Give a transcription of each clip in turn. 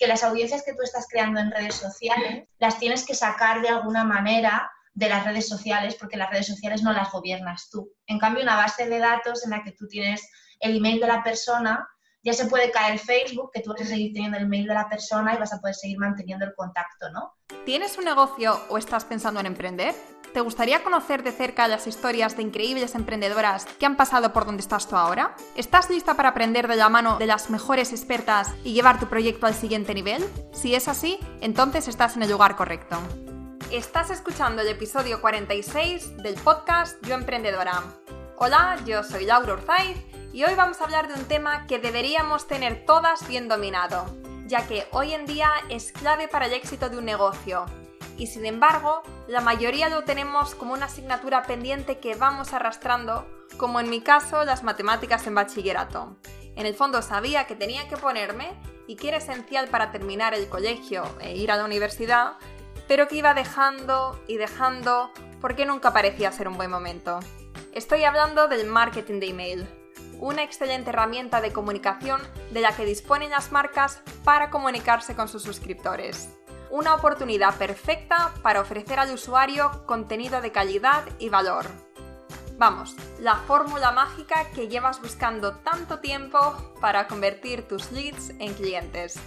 que las audiencias que tú estás creando en redes sociales las tienes que sacar de alguna manera de las redes sociales, porque las redes sociales no las gobiernas tú. En cambio, una base de datos en la que tú tienes el email de la persona, ya se puede caer Facebook, que tú vas a seguir teniendo el mail de la persona y vas a poder seguir manteniendo el contacto, ¿no? ¿Tienes un negocio o estás pensando en emprender? ¿Te gustaría conocer de cerca las historias de increíbles emprendedoras que han pasado por donde estás tú ahora? ¿Estás lista para aprender de la mano de las mejores expertas y llevar tu proyecto al siguiente nivel? Si es así, entonces estás en el lugar correcto. Estás escuchando el episodio 46 del podcast Yo Emprendedora. Hola, yo soy Laura Urzaiz y hoy vamos a hablar de un tema que deberíamos tener todas bien dominado, ya que hoy en día es clave para el éxito de un negocio. Y sin embargo, la mayoría lo tenemos como una asignatura pendiente que vamos arrastrando, como en mi caso las matemáticas en bachillerato. En el fondo sabía que tenía que ponerme y que era esencial para terminar el colegio e ir a la universidad, pero que iba dejando y dejando porque nunca parecía ser un buen momento. Estoy hablando del marketing de email una excelente herramienta de comunicación de la que disponen las marcas para comunicarse con sus suscriptores. Una oportunidad perfecta para ofrecer al usuario contenido de calidad y valor. Vamos, la fórmula mágica que llevas buscando tanto tiempo para convertir tus leads en clientes.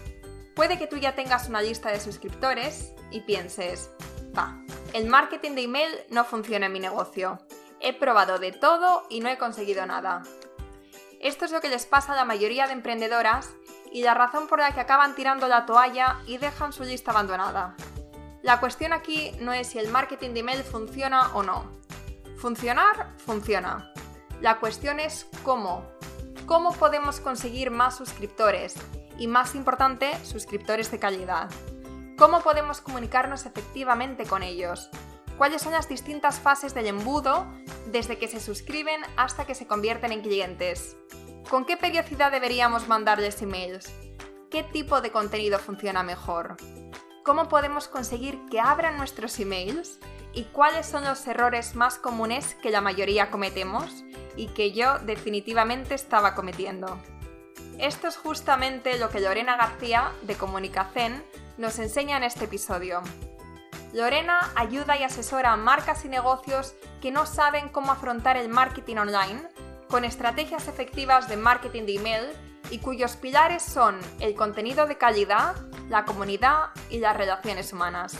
Puede que tú ya tengas una lista de suscriptores y pienses, va, el marketing de email no funciona en mi negocio. He probado de todo y no he conseguido nada. Esto es lo que les pasa a la mayoría de emprendedoras y la razón por la que acaban tirando la toalla y dejan su lista abandonada. La cuestión aquí no es si el marketing de email funciona o no. Funcionar, funciona. La cuestión es cómo. ¿Cómo podemos conseguir más suscriptores? Y más importante, suscriptores de calidad. ¿Cómo podemos comunicarnos efectivamente con ellos? ¿Cuáles son las distintas fases del embudo desde que se suscriben hasta que se convierten en clientes? ¿Con qué periodicidad deberíamos mandarles emails? ¿Qué tipo de contenido funciona mejor? ¿Cómo podemos conseguir que abran nuestros emails? ¿Y cuáles son los errores más comunes que la mayoría cometemos y que yo definitivamente estaba cometiendo? Esto es justamente lo que Lorena García, de Comunicacen, nos enseña en este episodio. Lorena ayuda y asesora a marcas y negocios que no saben cómo afrontar el marketing online con estrategias efectivas de marketing de email y cuyos pilares son el contenido de calidad, la comunidad y las relaciones humanas.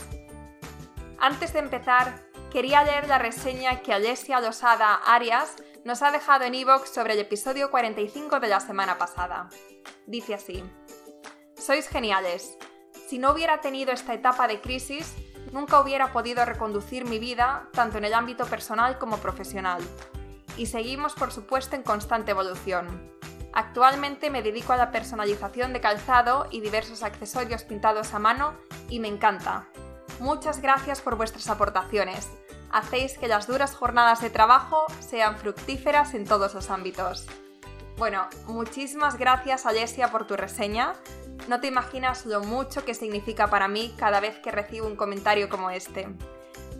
Antes de empezar, quería leer la reseña que Alessia Losada Arias nos ha dejado en iVoox sobre el episodio 45 de la semana pasada. Dice así: Sois geniales. Si no hubiera tenido esta etapa de crisis, nunca hubiera podido reconducir mi vida tanto en el ámbito personal como profesional y seguimos por supuesto en constante evolución. Actualmente me dedico a la personalización de calzado y diversos accesorios pintados a mano y me encanta. Muchas gracias por vuestras aportaciones. Hacéis que las duras jornadas de trabajo sean fructíferas en todos los ámbitos. Bueno, muchísimas gracias Alessia por tu reseña. No te imaginas lo mucho que significa para mí cada vez que recibo un comentario como este.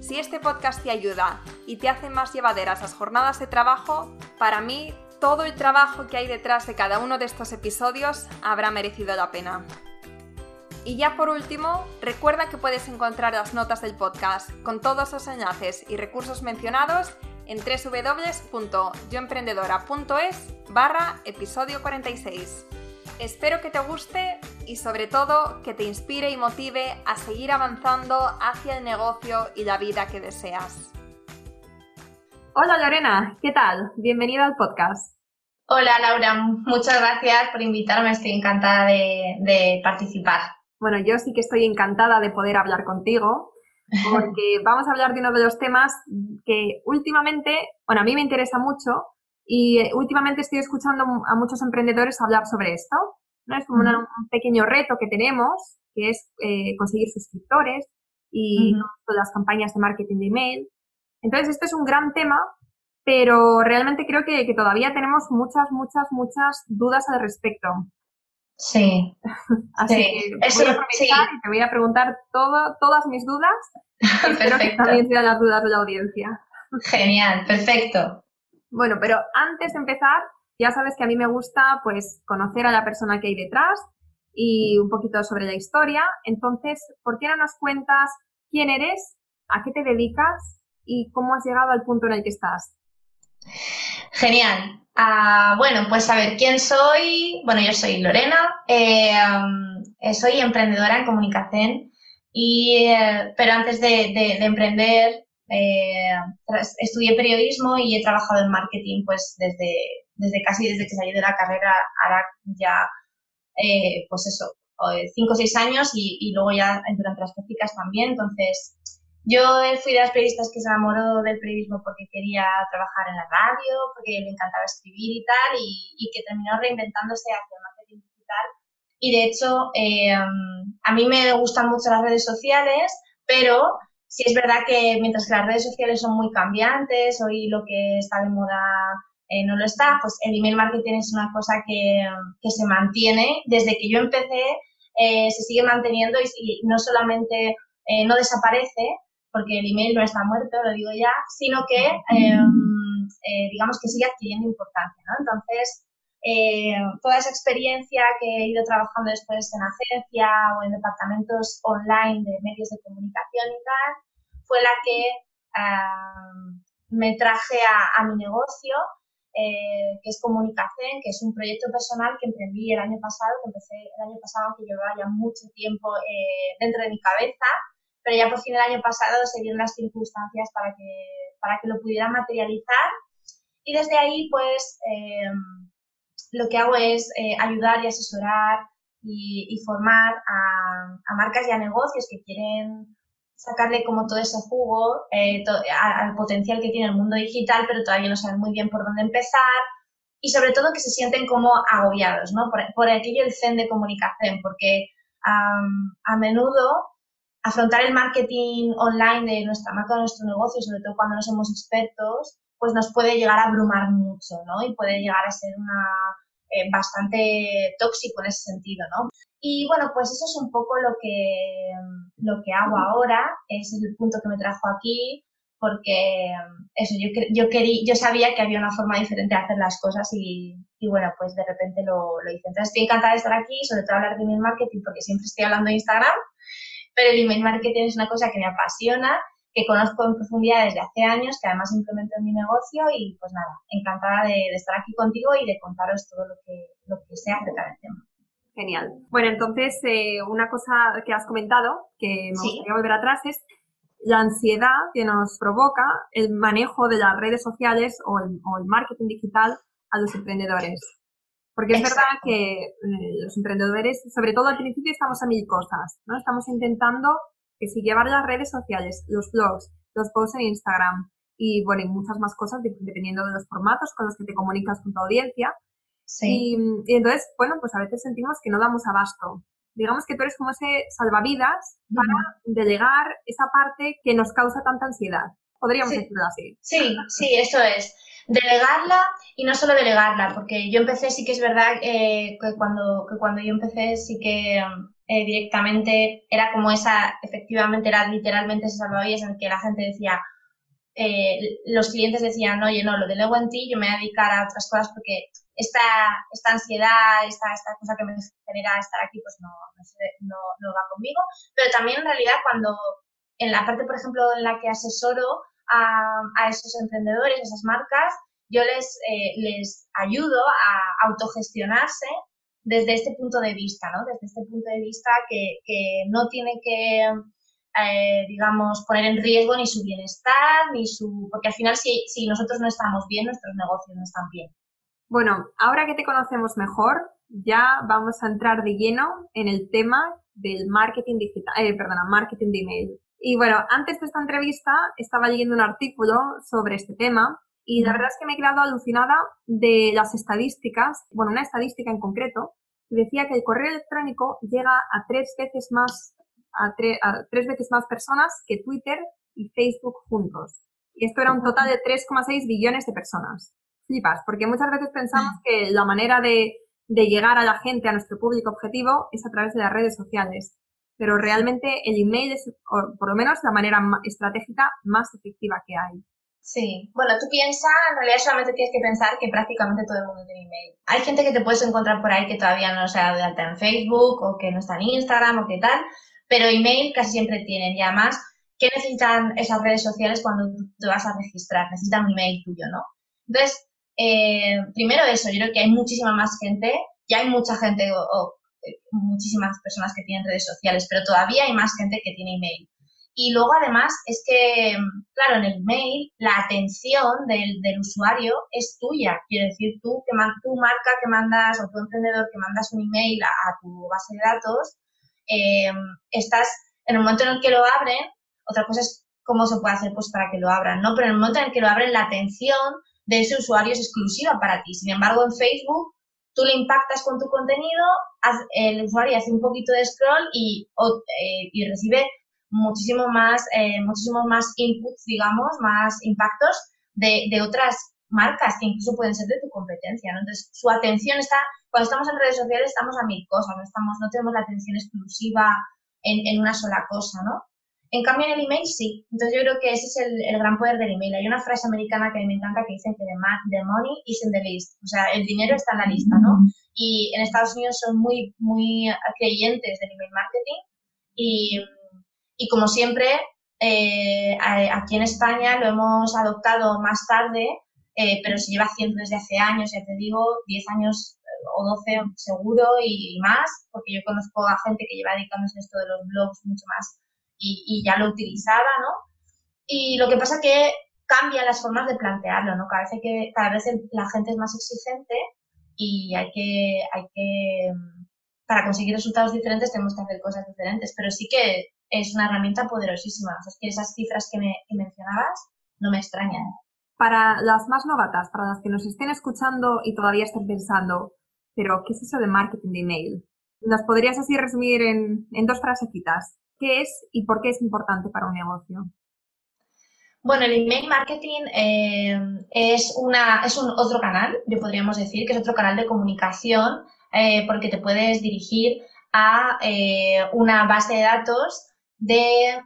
Si este podcast te ayuda y te hace más llevaderas las jornadas de trabajo, para mí todo el trabajo que hay detrás de cada uno de estos episodios habrá merecido la pena. Y ya por último, recuerda que puedes encontrar las notas del podcast con todos los enlaces y recursos mencionados en www.yoemprendedora.es barra episodio 46. Espero que te guste y sobre todo que te inspire y motive a seguir avanzando hacia el negocio y la vida que deseas. Hola Lorena, ¿qué tal? Bienvenida al podcast. Hola Laura, muchas gracias por invitarme, estoy encantada de, participar. Bueno, yo sí que estoy encantada de poder hablar contigo porque vamos a hablar de uno de los temas que últimamente, bueno, a mí me interesa mucho y eh, últimamente estoy escuchando a muchos emprendedores hablar sobre esto. ¿No? Es como un pequeño reto que tenemos, que es eh, conseguir suscriptores y todas las campañas de marketing de email. Entonces, esto es un gran tema, pero realmente creo que, todavía tenemos muchas, muchas, muchas dudas al respecto. Sí. Así que voy a aprovechar y te voy a preguntar todo, todas mis dudas. Espero que también sean las dudas de la audiencia. Genial, perfecto. Bueno, pero antes de empezar, ya sabes que a mí me gusta pues conocer a la persona que hay detrás y un poquito sobre la historia. Entonces, ¿por qué no nos cuentas quién eres, a qué te dedicas y cómo has llegado al punto en el que estás? Genial. Ah, bueno, pues a ver, ¿quién soy? Bueno, yo soy Lorena, eh, eh, soy emprendedora en comunicación, y, eh, pero antes de, emprender estudié periodismo y he trabajado en marketing pues desde, desde casi desde que salí de la carrera, ahora ya pues eso, cinco o seis años y, y luego ya durante las prácticas también, entonces yo fui de las periodistas que se enamoró del periodismo porque quería trabajar en la radio, porque le encantaba escribir y tal, y, que terminó reinventándose hacia el marketing digital. Y de hecho, eh, a mí me gustan mucho las redes sociales, pero sí es verdad que mientras que las redes sociales son muy cambiantes, hoy lo que está de moda eh, no lo está, pues el email marketing es una cosa que, que se mantiene. Desde que yo empecé, eh, se sigue manteniendo y, no solamente no desaparece, porque el email no está muerto, lo digo ya, sino que, em, eh, digamos que sigue adquiriendo importancia, ¿no? Entonces, eh, toda esa experiencia que he ido trabajando después en agencia o en departamentos online de medios de comunicación y tal, fue la que em, me traje a, mi negocio, eh, que es Comunicación, que es un proyecto personal que emprendí el año pasado, que empecé el año pasado, que llevaba ya mucho tiempo dentro de mi cabeza pero ya por fin el año pasado se dieron las circunstancias para que, para que lo pudiera materializar. Y desde ahí pues em, lo que hago es eh, ayudar y asesorar y, formar a, marcas y a negocios que quieren sacarle como todo ese jugo eh, al potencial que tiene el mundo digital, pero todavía no saben muy bien por dónde empezar y sobre todo que se sienten como agobiados, ¿no? Por, por aquello el zen de comunicación, porque a menudo afrontar el marketing online de nuestra marca, de nuestro negocio, sobre todo cuando no somos expertos, pues nos puede llegar a abrumar mucho, ¿no? Y puede llegar a ser una eh, bastante tóxico en ese sentido, ¿no? Y bueno, pues eso es un poco lo que, lo que hago ahora, es el punto que me trajo aquí, porque eso, yo, yo, quería, yo sabía que había una forma diferente de hacer las cosas y, y bueno, pues de repente lo, lo hice. Entonces estoy encantada de estar aquí, sobre todo hablar de mi marketing, porque siempre estoy hablando de Instagram, pero el email marketing es una cosa que me apasiona, que conozco en profundidad desde hace años, que además implemento en mi negocio y pues nada, encantada de, estar aquí contigo y de contaros todo lo que, lo que sea acerca del tema. Genial. Bueno, entonces, eh, una cosa que has comentado, que me gustaría volver atrás, es la ansiedad que nos provoca el manejo de las redes sociales o el, o el marketing digital a los emprendedores. Porque es verdad que eh, los emprendedores, sobre todo al principio, estamos a mil cosas, ¿no? Estamos intentando que si llevar las redes sociales, los blogs, los posts en Instagram y, bueno, y muchas más cosas dependiendo de los formatos con los que te comunicas con tu audiencia. Sí. Y, entonces, bueno, pues a veces sentimos que no damos abasto. Digamos que tú eres como ese salvavidas para delegar esa parte que nos causa tanta ansiedad. Podríamos decirlo así. Sí, sí, eso es delegarla y no solo delegarla, porque yo empecé, sí que es verdad eh, que, cuando, que cuando yo empecé sí que eh, directamente era como esa, efectivamente era literalmente ese salvavidas en el que la gente decía, eh, los clientes decían, oye, no, lo delego en ti, yo me voy a dedicar a otras cosas porque esta, esta ansiedad, esta, esta cosa que me genera estar aquí, pues no, no, no va conmigo. Pero también en realidad cuando, en la parte, por ejemplo, en la que asesoro, a, esos emprendedores, a esas marcas, yo les, eh, les ayudo a autogestionarse desde este punto de vista, ¿no? Desde este punto de vista que, no tiene que, eh, digamos, poner en riesgo ni su bienestar, ni su... Porque al final si, si nosotros no estamos bien, nuestros negocios no están bien. Bueno, ahora que te conocemos mejor, ya vamos a entrar de lleno en el tema del marketing digital, eh, perdona, marketing de email. Y bueno, antes de esta entrevista estaba leyendo un artículo sobre este tema y la verdad es que me he quedado alucinada de las estadísticas, bueno, una estadística en concreto, que decía que el correo electrónico llega a tres veces más, a, tres veces más personas que Twitter y Facebook juntos. Y esto era un total de 3,6 billones de personas. Flipas, porque muchas veces pensamos que la manera de, de llegar a la gente, a nuestro público objetivo, es a través de las redes sociales pero realmente el email es, por lo menos, la manera estratégica más efectiva que hay. Sí, bueno, tú piensas, en realidad solamente tienes que pensar que prácticamente todo el mundo tiene email. Hay gente que te puedes encontrar por ahí que todavía no se ha de alta en Facebook o que no está en Instagram o qué tal, pero email casi siempre tienen y además, ¿qué necesitan esas redes sociales cuando te vas a registrar? Necesitan un email tuyo, ¿no? Entonces, eh, primero eso, yo creo que hay muchísima más gente, ya hay mucha gente o eh, muchísimas personas que tienen redes sociales, pero todavía hay más gente que tiene email. Y luego además es que, claro, en el mail la atención del, del usuario es tuya. Quiero decir, tú, que tu marca que mandas o tu emprendedor que mandas un email a, tu base de datos, eh, estás, en el momento en el que lo abren, otra cosa es cómo se puede hacer pues para que lo abran, ¿no? Pero en el momento en el que lo abren, la atención de ese usuario es exclusiva para ti. Sin embargo, en Facebook, tú le impactas con tu contenido, el usuario hace un poquito de scroll y, eh, y recibe muchísimo más, eh, muchísimos más inputs, digamos, más impactos de, de, otras marcas que incluso pueden ser de tu competencia, ¿no? Entonces, su atención está, cuando estamos en redes sociales estamos a mil cosas, no, estamos, no tenemos la atención exclusiva en, en una sola cosa, ¿no? En cambio, en el email sí. Entonces, yo creo que ese es el, el, gran poder del email. Hay una frase americana que me encanta que dice que the, money is in the list. O sea, el dinero está en la lista, ¿no? Y en Estados Unidos son muy, muy creyentes del email marketing y y como siempre, eh, aquí en España lo hemos adoptado más tarde, eh, pero se lleva haciendo desde hace años, ya te digo, 10 años eh, o 12 seguro y, más, porque yo conozco a gente que lleva dedicándose a esto de los blogs mucho más y, ya lo utilizaba, ¿no? Y lo que pasa que cambian las formas de plantearlo, ¿no? Cada vez, que, cada vez la gente es más exigente y hay que, hay que, mm, para conseguir resultados diferentes tenemos que hacer cosas diferentes, pero sí que es una herramienta poderosísima. O sea, es que esas cifras que, me, mencionabas no me extrañan. Para las más novatas, para las que nos estén escuchando y todavía estén pensando, pero ¿qué es eso de marketing de email? ¿Nos podrías así resumir en, dos frasecitas? ¿Qué es y por qué es importante para un negocio? Bueno, el email marketing eh, es, una, es un otro canal, yo podríamos decir, que es otro canal de comunicación eh, porque te puedes dirigir a eh, una base de datos de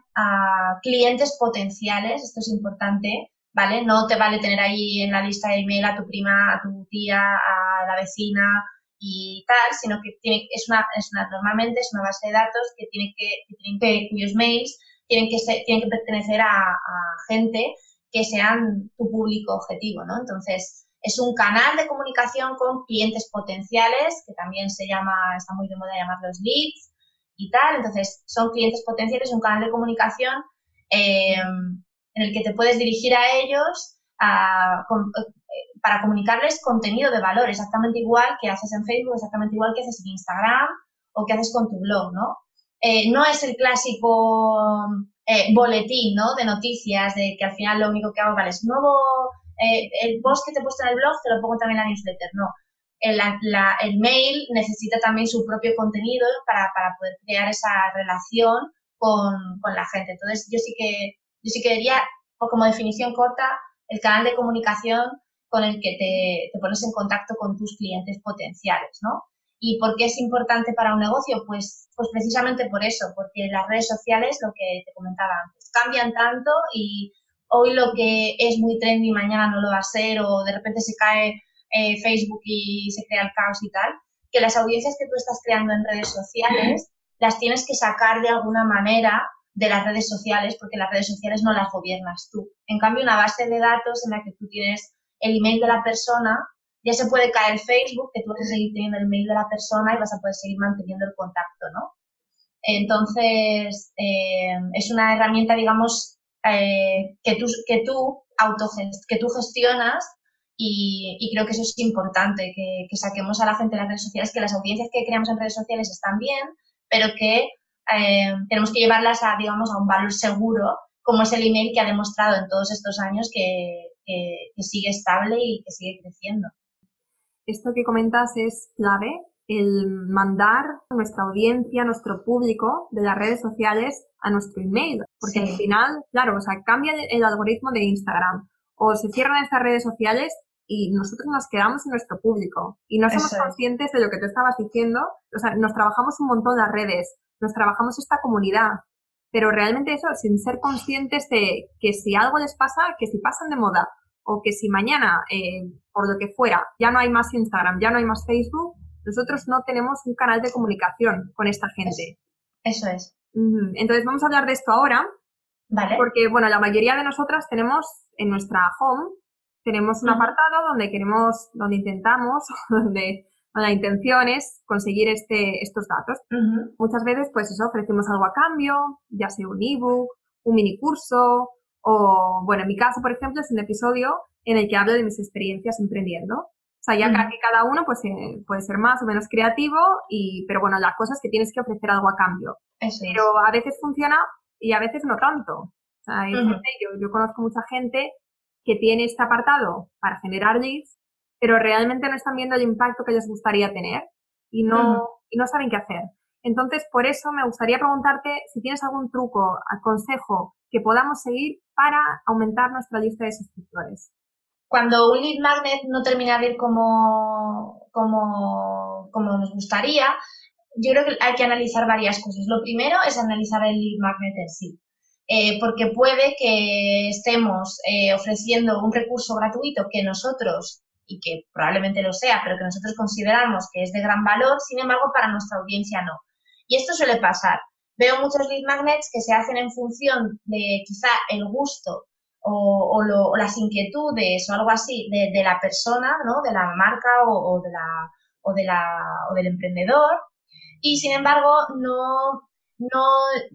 clientes potenciales, esto es importante, ¿vale? No te vale tener ahí en la lista de email a tu prima, a tu tía, a la vecina y tal, sino que tiene, es, una, es una, normalmente es una base de datos que tiene que, tienen cuyos mails tienen que, ser, tienen que pertenecer a, a gente que sean tu público objetivo, ¿no? Entonces, es un canal de comunicación con clientes potenciales, que también se llama, está muy de moda llamarlos leads, y tal. Entonces, son clientes potenciales, un canal de comunicación eh, en el que te puedes dirigir a ellos eh, para comunicarles contenido de valor, exactamente igual que haces en Facebook, exactamente igual que haces en Instagram o que haces con tu blog, ¿no? Eh, no es el clásico boletín, ¿no? De noticias, de que al final lo único que hago, vale, es nuevo, el post que te he puesto en el blog te lo pongo también en la newsletter, no el, el mail necesita también su propio contenido para, para poder crear esa relación con, con, la gente. Entonces, yo sí que, yo sí que diría, como definición corta, el canal de comunicación con el que te, te, pones en contacto con tus clientes potenciales, ¿no? ¿Y por qué es importante para un negocio? Pues, pues precisamente por eso, porque las redes sociales, lo que te comentaba antes, cambian tanto y hoy lo que es muy trendy mañana no lo va a ser o de repente se cae eh, Facebook y se crea el caos y tal, que las audiencias que tú estás creando en redes sociales las tienes que sacar de alguna manera de las redes sociales porque las redes sociales no las gobiernas tú. En cambio, una base de datos en la que tú tienes el email de la persona, ya se puede caer Facebook, que tú vas a seguir teniendo el email de la persona y vas a poder seguir manteniendo el contacto, ¿no? Entonces, eh, es una herramienta, digamos, eh, que, tú, que, tú que tú gestionas y, creo que eso es importante, que, saquemos a la gente de las redes sociales, que las audiencias que creamos en redes sociales están bien, pero que eh, tenemos que llevarlas a, digamos, a un valor seguro, como es el email que ha demostrado en todos estos años que, que sigue estable y que sigue creciendo. Esto que comentas es clave, el mandar a nuestra audiencia, a nuestro público de las redes sociales a nuestro email, porque al final, claro, o sea, cambia el algoritmo de Instagram o se cierran estas redes sociales y nosotros nos quedamos en nuestro público y no somos conscientes de lo que tú estabas diciendo. O sea, nos trabajamos un montón las redes, nos trabajamos esta comunidad pero realmente eso, sin ser conscientes de que si algo les pasa, que si pasan de moda o que si mañana, eh, por lo que fuera, ya no hay más Instagram, ya no hay más Facebook, nosotros no tenemos un canal de comunicación con esta gente. Eso es. Entonces vamos a hablar de esto ahora, Vale. porque bueno, la mayoría de nosotras tenemos en nuestra home, tenemos un apartado donde queremos, donde intentamos, donde la intención es conseguir este, estos datos. Muchas veces, pues eso, ofrecemos algo a cambio, ya sea un ebook, un mini curso, o, bueno, en mi caso, por ejemplo, es un episodio en el que hablo de mis experiencias emprendiendo. O sea, ya que cada uno pues, eh, puede ser más o menos creativo, y, pero bueno, la cosa es que tienes que ofrecer algo a cambio. pero a veces funciona y a veces no tanto. O sea, yo, yo conozco mucha gente que tiene este apartado para generar leads, pero realmente no están viendo el impacto que les gustaría tener y no, y no saben qué hacer. Entonces, por eso me gustaría preguntarte si tienes algún truco, consejo que podamos seguir para aumentar nuestra lista de suscriptores. Cuando un lead magnet no termina de ir como, como, como nos gustaría, yo creo que hay que analizar varias cosas. Lo primero es analizar el lead magnet en sí. Eh, porque puede que estemos eh, ofreciendo un recurso gratuito que nosotros y que probablemente lo sea, pero que nosotros consideramos que es de gran valor, sin embargo, para nuestra audiencia no. Y esto suele pasar. Veo muchos lead magnets que se hacen en función de quizá el gusto o, las inquietudes o algo así de, la persona, ¿no? de la marca o, de la, o, de la, o del emprendedor. Y sin embargo, no, no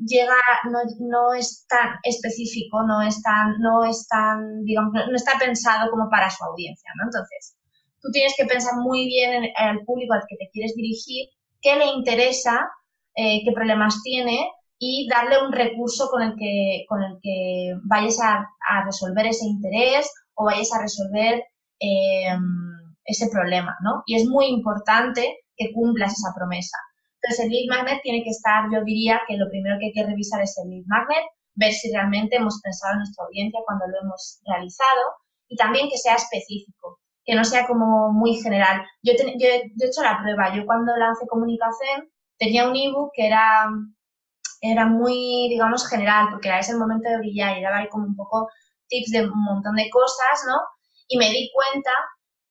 llega, no, no, es tan específico, no es tan, no es tan, digamos, no está pensado como para su audiencia, ¿no? Entonces, tú tienes que pensar muy bien en, el público al que te quieres dirigir, qué le interesa, eh, qué problemas tiene y darle un recurso con el que, con el que vayas a, resolver ese interés o vayas a resolver eh, ese problema, ¿no? Y es muy importante que cumplas esa promesa. Entonces, el lead magnet tiene que estar, yo diría que lo primero que hay que revisar es el lead magnet, ver si realmente hemos pensado en nuestra audiencia cuando lo hemos realizado y también que sea específico, que no sea como muy general. Yo, yo, he hecho la prueba, yo cuando lancé comunicación tenía un ebook que era, era muy, digamos, general, porque era ese el momento de brillar y daba como un poco tips de un montón de cosas, ¿no? Y me di cuenta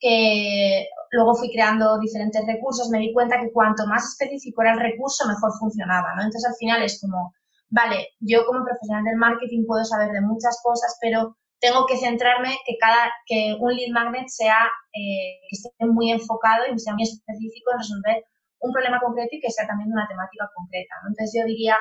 que luego fui creando diferentes recursos, me di cuenta que cuanto más específico era el recurso, mejor funcionaba. Entonces al final es como, vale, yo como profesional del marketing puedo saber de muchas cosas, pero tengo que centrarme que cada, que un lead magnet sea, eh, que esté muy enfocado y sea muy específico en resolver un problema concreto y que sea también una temática concreta. Entonces yo diría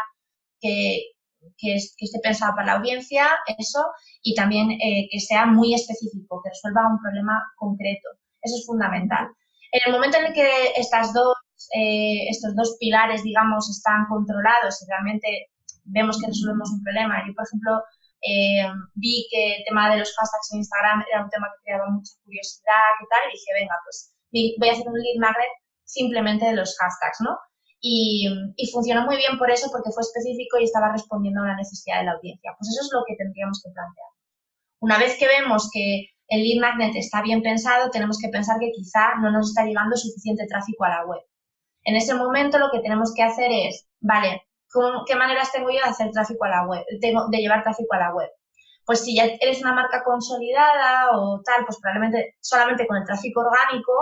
que, que, esté pensado para la audiencia, eso, y también eh, que sea muy específico, que resuelva un problema concreto. Eso es fundamental. En el momento en el que estas dos, eh, estos dos pilares, digamos, están controlados y realmente vemos que resolvemos un problema, yo, por ejemplo, eh, vi que el tema de los hashtags en Instagram era un tema que creaba mucha curiosidad, ¿qué tal? Y dije, venga, pues voy a hacer un lead magnet simplemente de los hashtags, ¿no? Y, funcionó muy bien por eso, porque fue específico y estaba respondiendo a una necesidad de la audiencia. Pues eso es lo que tendríamos que plantear. Una vez que vemos que el lead magnet está bien pensado, tenemos que pensar que quizá no nos está llegando suficiente tráfico a la web. En ese momento lo que tenemos que hacer es, vale, ¿qué maneras tengo yo de hacer tráfico a la web, tengo, de llevar tráfico a la web? Pues si ya eres una marca consolidada o tal, pues probablemente solamente con el tráfico orgánico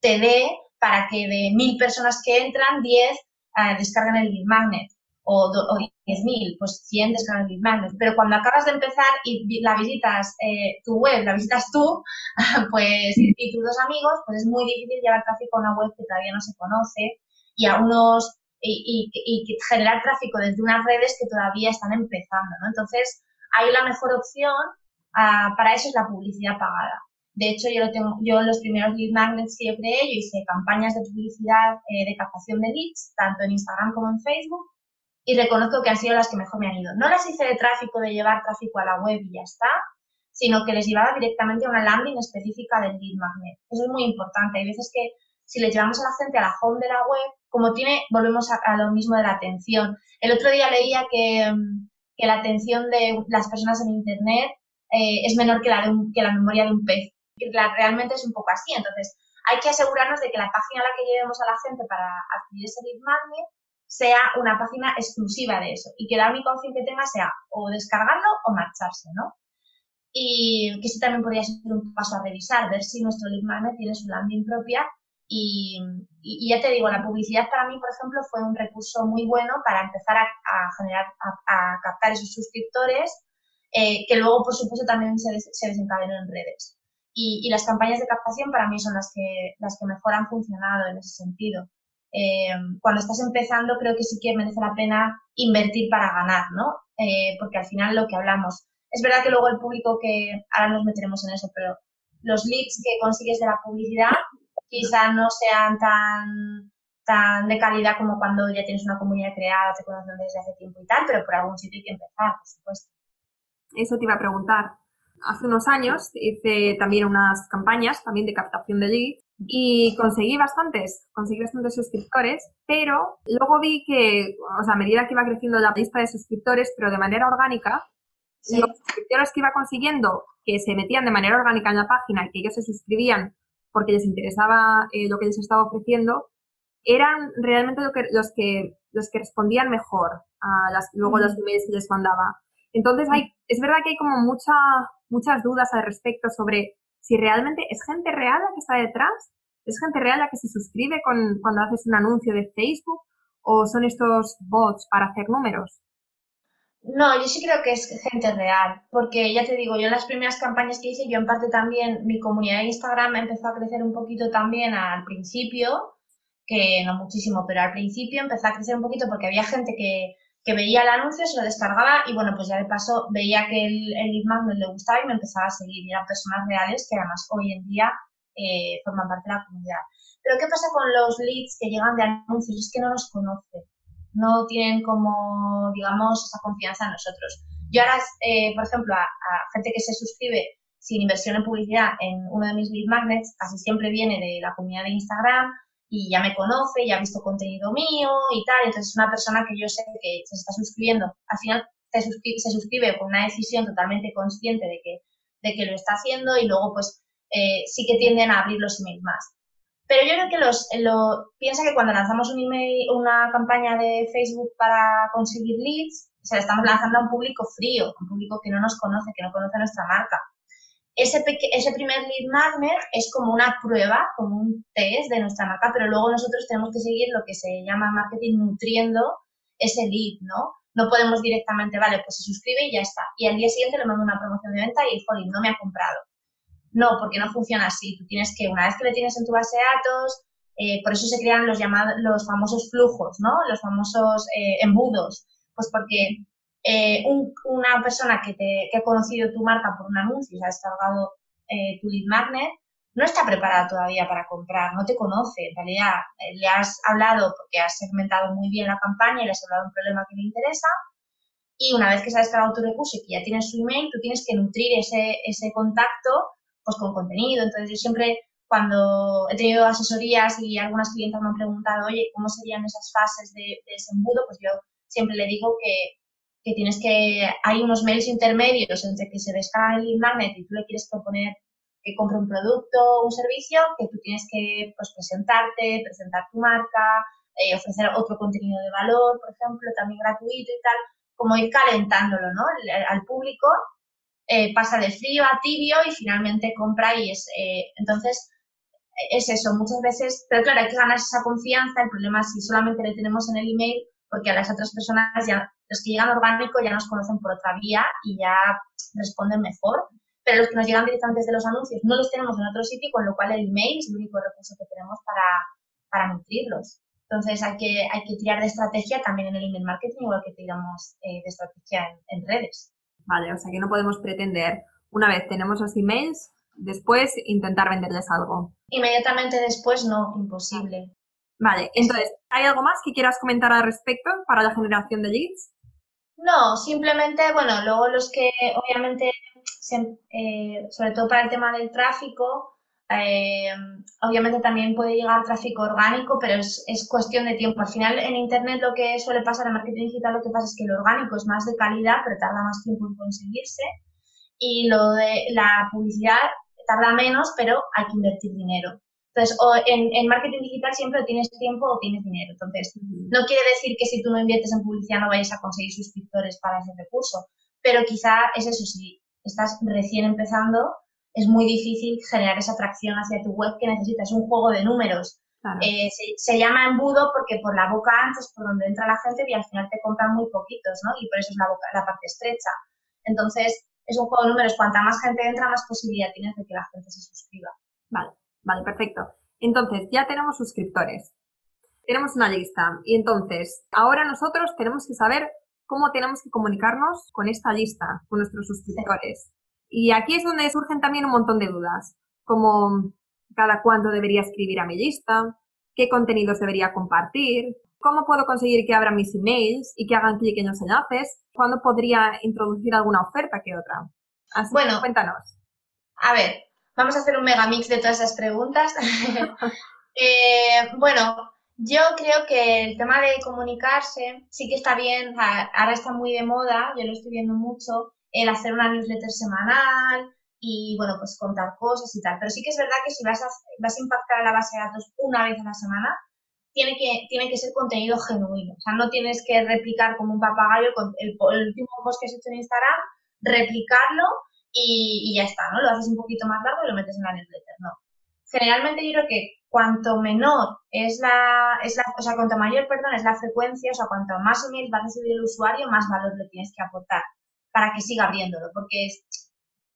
te dé para que de mil personas que entran, 10 eh, descargan el lead magnet o, o 10.000, pues 100 descargan el lead magnet. Pero cuando acabas de empezar y la visitas eh, tu web, la visitas tú, pues y tus dos amigos, pues es muy difícil llevar tráfico a una web que todavía no se conoce y a unos y, y, generar tráfico desde unas redes que todavía están empezando, ¿no? Entonces, ahí la mejor opción uh, para eso es la publicidad pagada. De hecho, yo, lo tengo, yo los primeros lead magnets que yo creé, yo hice campañas de publicidad eh, de captación de leads, tanto en Instagram como en Facebook, y reconozco que han sido las que mejor me han ido. No las hice de tráfico, de llevar tráfico a la web y ya está, sino que les llevaba directamente a una landing específica del lead magnet. Eso es muy importante. Hay veces que si le llevamos a la gente a la home de la web, como tiene, volvemos a, lo mismo de la atención. El otro día leía que, que la atención de las personas en Internet eh, es menor que la, de que la memoria de un pez realmente es un poco así. Entonces, hay que asegurarnos de que la página a la que llevemos a la gente para adquirir ese lead magnet sea una página exclusiva de eso y que la única opción que tenga sea o descargarlo o marcharse, ¿no? Y que eso también podría ser un paso a revisar, ver si nuestro lead magnet tiene su landing propia y, ya te digo, la publicidad para mí, por ejemplo, fue un recurso muy bueno para empezar a, generar, a, captar esos suscriptores, eh, que luego, por supuesto, también se, se desencadenó en redes. Y, las campañas de captación para mí son las que, las que mejor han funcionado en ese sentido. Eh, cuando estás empezando, creo que sí que merece la pena invertir para ganar, ¿no? Eh, porque al final lo que hablamos, es verdad que luego el público que, ahora nos meteremos en eso, pero los leads que consigues de la publicidad quizá no sean tan, tan de calidad como cuando ya tienes una comunidad creada, te conocen desde hace tiempo y tal, pero por algún sitio hay que empezar, por supuesto. Eso te iba a preguntar. Hace unos años hice también unas campañas también de captación de leads y conseguí bastantes, conseguí bastantes suscriptores, pero luego vi que, o sea, a medida que iba creciendo la lista de suscriptores, pero de manera orgánica, los suscriptores que iba consiguiendo, que se metían de manera orgánica en la página y que ellos se suscribían porque les interesaba eh, lo que les estaba ofreciendo, eran realmente lo que, los, que, los que respondían mejor a las, luego los emails que les mandaba. Entonces, hay, es verdad que hay como mucha, muchas dudas al respecto sobre si realmente es gente real la que está detrás, es gente real la que se suscribe con, cuando haces un anuncio de Facebook o son estos bots para hacer números. No, yo sí creo que es gente real, porque ya te digo, yo en las primeras campañas que hice, yo en parte también, mi comunidad de Instagram empezó a crecer un poquito también al principio, que no muchísimo, pero al principio empezó a crecer un poquito porque había gente que, que veía el anuncio, se lo descargaba y bueno, pues ya de paso veía que el, lead magnet le gustaba y me empezaba a seguir. Y eran personas reales que además hoy en día eh, forman parte de la comunidad. Pero ¿qué pasa con los leads que llegan de anuncios? Es que no nos conocen no tienen como, digamos, esa confianza en nosotros. Yo ahora, eh, por ejemplo, a, gente que se suscribe sin inversión en publicidad en uno de mis lead magnets, casi siempre viene de la comunidad de Instagram y ya me conoce, ya ha visto contenido mío y tal. Entonces es una persona que yo sé que se está suscribiendo. Al final se suscribe, se suscribe con una decisión totalmente consciente de que, de que lo está haciendo y luego pues eh, sí que tienden a abrir los emails más. Pero yo creo que los, lo, piensa que cuando lanzamos un email, una campaña de Facebook para conseguir leads, se la estamos lanzando a un público frío, un público que no nos conoce, que no conoce nuestra marca. Ese, ese primer lead magnet es como una prueba, como un test de nuestra marca, pero luego nosotros tenemos que seguir lo que se llama marketing nutriendo ese lead, ¿no? No podemos directamente, vale, pues se suscribe y ya está. Y al día siguiente le mando una promoción de venta y, jolín, no me ha comprado. No, porque no funciona así. Tú tienes que, una vez que le tienes en tu base de datos, eh, por eso se crean los llamados, los famosos flujos, ¿no? Los famosos eh, embudos. Pues porque eh, una persona que, te, que ha conocido tu marca por un anuncio y ha descargado tu lead magnet, no está preparada todavía para comprar, no te conoce. En realidad, le has hablado porque has segmentado muy bien la campaña y le has hablado de un problema que le interesa. Y una vez que se ha descargado tu recurso y que ya tienes su email, tú tienes que nutrir ese, ese contacto pues con contenido. Entonces yo siempre cuando he tenido asesorías y algunas clientes me han preguntado, oye, ¿cómo serían esas fases de, ese embudo? Pues yo siempre le digo que, que, tienes que, hay unos mails intermedios entre que se descarga el magnet y tú le quieres proponer que compre un producto un servicio, que tú tienes que pues, presentarte, presentar tu marca, eh, ofrecer otro contenido de valor, por ejemplo, también gratuito y tal, como ir calentándolo ¿no? al público eh, pasa de frío a tibio y finalmente compra y es, eh, entonces, es eso, muchas veces, pero claro, hay que ganar esa confianza, el problema es si solamente le tenemos en el email, porque a las otras personas ya, los que llegan orgánico ya nos conocen por otra vía y ya responden mejor, pero los que nos llegan directamente desde los anuncios no los tenemos en otro sitio, con lo cual el email es el único recurso que tenemos para, para nutrirlos. Entonces hay que, hay que tirar de estrategia también en el email marketing, igual que tiramos eh, de estrategia en redes. Vale, o sea que no podemos pretender, una vez tenemos los emails, después intentar venderles algo. Inmediatamente después no, imposible. Vale, entonces, ¿hay algo más que quieras comentar al respecto para la generación de leads? No, simplemente, bueno, luego los que obviamente, eh, sobre todo para el tema del tráfico, eh, obviamente también puede llegar tráfico orgánico, pero es, es, cuestión de tiempo. Al final, en Internet lo que suele pasar en marketing digital, lo que pasa es que lo orgánico es más de calidad, pero tarda más tiempo en conseguirse. Y lo de la publicidad tarda menos, pero hay que invertir dinero. Entonces, o en, marketing digital siempre tienes tiempo o tienes dinero. Entonces, no quiere decir que si tú no inviertes en publicidad no vayas a conseguir suscriptores para ese recurso, pero quizá es eso, si estás recién empezando, es muy difícil generar esa atracción hacia tu web que necesitas. un juego de números. Eh, se, llama embudo porque por la boca antes, por donde entra la gente, y al final te compran muy poquitos, ¿no? Y por eso es la, boca, la parte estrecha. Entonces, es un juego de números. Cuanta más gente entra, más posibilidad tienes de que la gente se suscriba. Vale, vale, perfecto. Entonces, ya tenemos suscriptores. Tenemos una lista. Y entonces, ahora nosotros tenemos que saber cómo tenemos que comunicarnos con esta lista, con nuestros suscriptores. Y aquí es donde surgen también un montón de dudas, como cada cuánto debería escribir a mi lista, qué contenidos debería compartir, cómo puedo conseguir que abran mis emails y que hagan clic en los enlaces, cuándo podría introducir alguna oferta que otra. Así bueno, cuéntanos. A ver, vamos a hacer un megamix de todas esas preguntas. Eh, bueno, yo creo que el tema de comunicarse sí que está bien, ahora está muy de moda, yo lo estoy viendo mucho, el hacer una newsletter semanal y, bueno, pues contar cosas y tal. Pero sí que es verdad que si vas a, impactar a la base de datos una vez a la semana, tiene que, tiene que ser contenido genuino. O sea, no tienes que replicar como un papagayo el, el, último post que has hecho en Instagram, replicarlo y, ya está, ¿no? Lo haces un poquito más largo y lo metes en la newsletter, no. Generalmente yo creo que cuanto menor es la, es la, o sea, cuanto mayor, perdón, es la frecuencia, o sea, cuanto más emails va a recibir el usuario, más valor le tienes que aportar para que siga abriéndolo, porque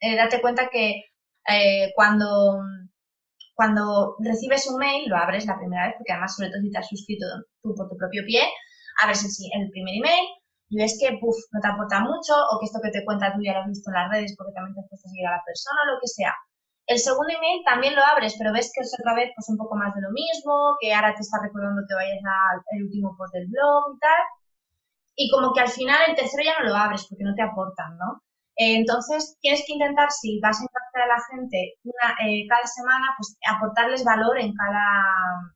eh, date cuenta que eh, cuando, cuando recibes un mail, lo abres la primera vez, porque además, sobre todo si te has suscrito tú por tu propio pie, abres el, el primer email y ves que puff, no te aporta mucho o que esto que te cuenta tú ya lo has visto en las redes porque también te has puesto a seguir a la persona o lo que sea. El segundo email también lo abres, pero ves que es otra vez pues un poco más de lo mismo, que ahora te está recordando que vayas al último post del blog y tal y como que al final el tercero ya no lo abres porque no te aportan, ¿no? Eh, entonces, tienes que intentar, si vas a impactar a la gente una, eh, cada semana, pues aportarles valor en cada,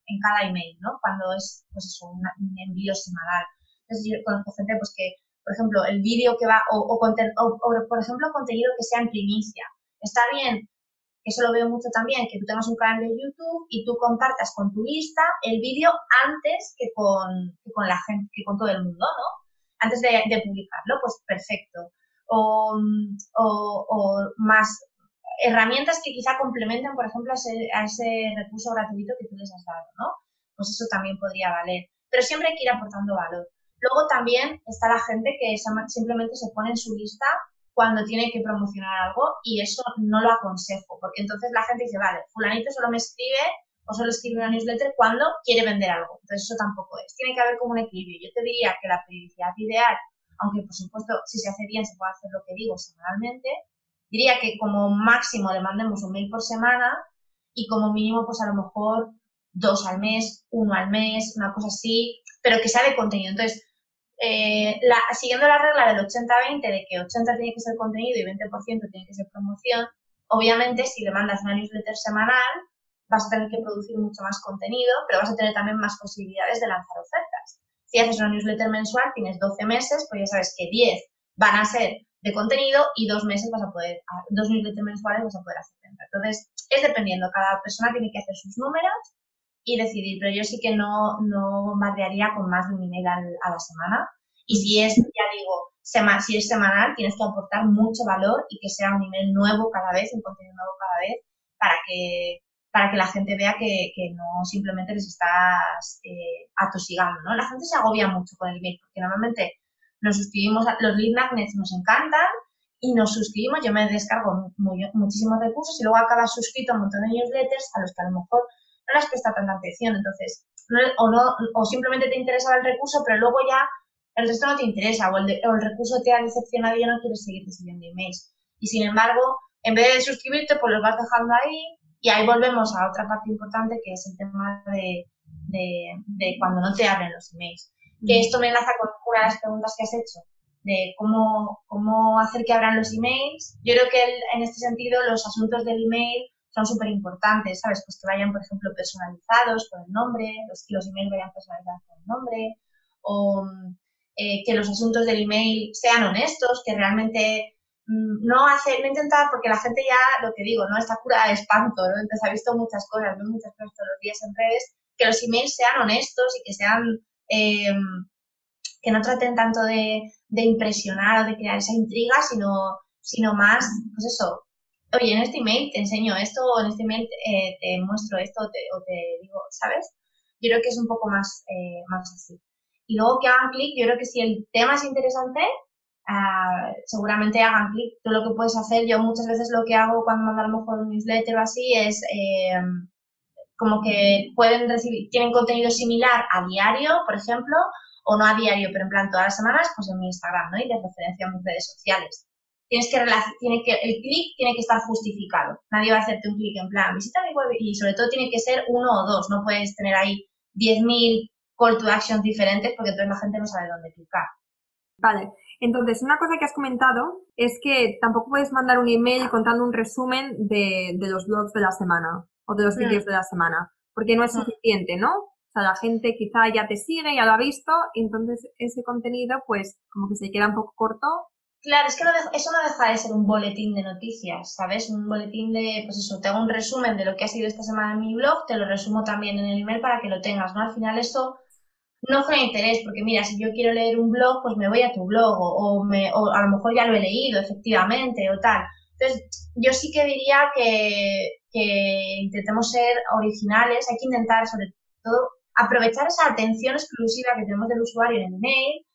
en cada email, ¿no? Cuando es, pues eso, un, envío semanal. Entonces, yo conozco gente, pues que, por ejemplo, el vídeo que va, o, o, o, por ejemplo, contenido que sea en primicia. Está bien, eso lo veo mucho también, que tú tengas un canal de YouTube y tú compartas con tu lista el vídeo antes que con, que con la gente, que con todo el mundo, ¿no? antes de, publicarlo, pues perfecto. O, más herramientas que quizá complementen, por ejemplo, a ese, recurso gratuito que tú les has dado, ¿no? Pues eso también podría valer. Pero siempre hay que ir aportando valor. Luego también está la gente que simplemente se pone en su lista cuando tiene que promocionar algo y eso no lo aconsejo, porque entonces la gente dice, vale, fulanito solo me escribe o solo escribe una newsletter cuando quiere vender algo. Entonces eso tampoco es. Tiene que haber como un equilibrio. Yo te diría que la periodicidad ideal, aunque por supuesto si se hace bien se puede hacer lo que digo semanalmente, diría que como máximo le mandemos un mail por semana y como mínimo pues a lo mejor dos al mes, uno al mes, una cosa así, pero que sea de contenido. Entonces, eh, siguiendo la regla del 80-20, de que 80 tiene que ser contenido y 20% tiene que ser promoción, obviamente si le mandas una newsletter semanal, vas a tener que producir mucho más contenido, pero vas a tener también más posibilidades de lanzar ofertas. Si haces una newsletter mensual, tienes 12 meses, pues ya sabes que 10 van a ser de contenido y dos meses vas a poder, dos newsletters mensuales vas a poder hacer. Entonces, es dependiendo, cada persona tiene que hacer sus números y decidir, pero yo sí que no, no bombardearía con más de un email a la semana. Y si es, ya digo, si es semanal, tienes que aportar mucho valor y que sea un email nuevo cada vez, un contenido nuevo cada vez, para que para que la gente vea que, no simplemente les estás eh, atosigando, ¿no? La gente se agobia mucho con el email porque normalmente nos suscribimos, a, los lead magnets nos encantan y nos suscribimos, yo me descargo muchísimos recursos y luego acabas suscrito a un montón de newsletters a los que a lo mejor no les presta tanta atención, entonces, o, no, o simplemente te interesaba el recurso, pero luego ya el resto no te interesa, o el, o el recurso te ha decepcionado y ya no quieres seguir recibiendo emails. Y sin embargo, en vez de suscribirte, pues los vas dejando ahí y ahí volvemos a otra parte importante que es el tema de, de, cuando no te abren los emails. Que esto me enlaza con una de las preguntas que has hecho, de cómo, cómo hacer que abran los emails. Yo creo que en este sentido los asuntos del email son súper importantes, ¿sabes? Pues que vayan, por ejemplo, personalizados con el nombre, los, los emails vayan personalizados con el nombre, o eh, que los asuntos del email sean honestos, que realmente mm, no hacer, no intentar, porque la gente ya, lo que digo, ¿no? Está curada de espanto, ¿no? Entonces ha visto muchas cosas, ve muchas cosas todos los días en redes, que los emails sean honestos y que sean, eh, que no traten tanto de, de, impresionar o de crear esa intriga, sino, sino más, pues eso, oye, en este email te enseño esto, o en este email eh, te muestro esto, o te, digo, ¿sabes? Yo creo que es un poco más, eh, más así. Y luego que hagan clic, yo creo que si el tema es interesante, uh, seguramente hagan clic. Tú lo que puedes hacer, yo muchas veces lo que hago cuando mando a lo mejor un newsletter o así es eh, como que pueden recibir, tienen contenido similar a diario, por ejemplo, o no a diario, pero en plan todas las semanas, pues en mi Instagram, ¿no? Y de referencia a mis redes sociales. Tienes que, tiene que, el clic tiene que estar justificado. Nadie va a hacerte un clic en plan, visita mi web y sobre todo tiene que ser uno o dos. No puedes tener ahí 10.000 call to actions diferentes porque entonces la gente no sabe dónde clicar. Vale, entonces una cosa que has comentado es que tampoco puedes mandar un email contando un resumen de, los blogs de la semana o de los mm. vídeos de la semana, porque no es mm. suficiente, ¿no? O sea, la gente quizá ya te sigue, ya lo ha visto, y entonces ese contenido pues como que se queda un poco corto. Claro, es que eso no deja de ser un boletín de noticias, ¿sabes? Un boletín de, pues eso, te hago un resumen de lo que ha sido esta semana en mi blog, te lo resumo también en el email para que lo tengas, ¿no? Al final eso no genera interés, porque mira, si yo quiero leer un blog, pues me voy a tu blog, o, me, o a lo mejor ya lo he leído, efectivamente, o tal. Entonces, yo sí que diría que, que intentemos ser originales, hay que intentar sobre todo aprovechar esa atención exclusiva que tenemos del usuario en el email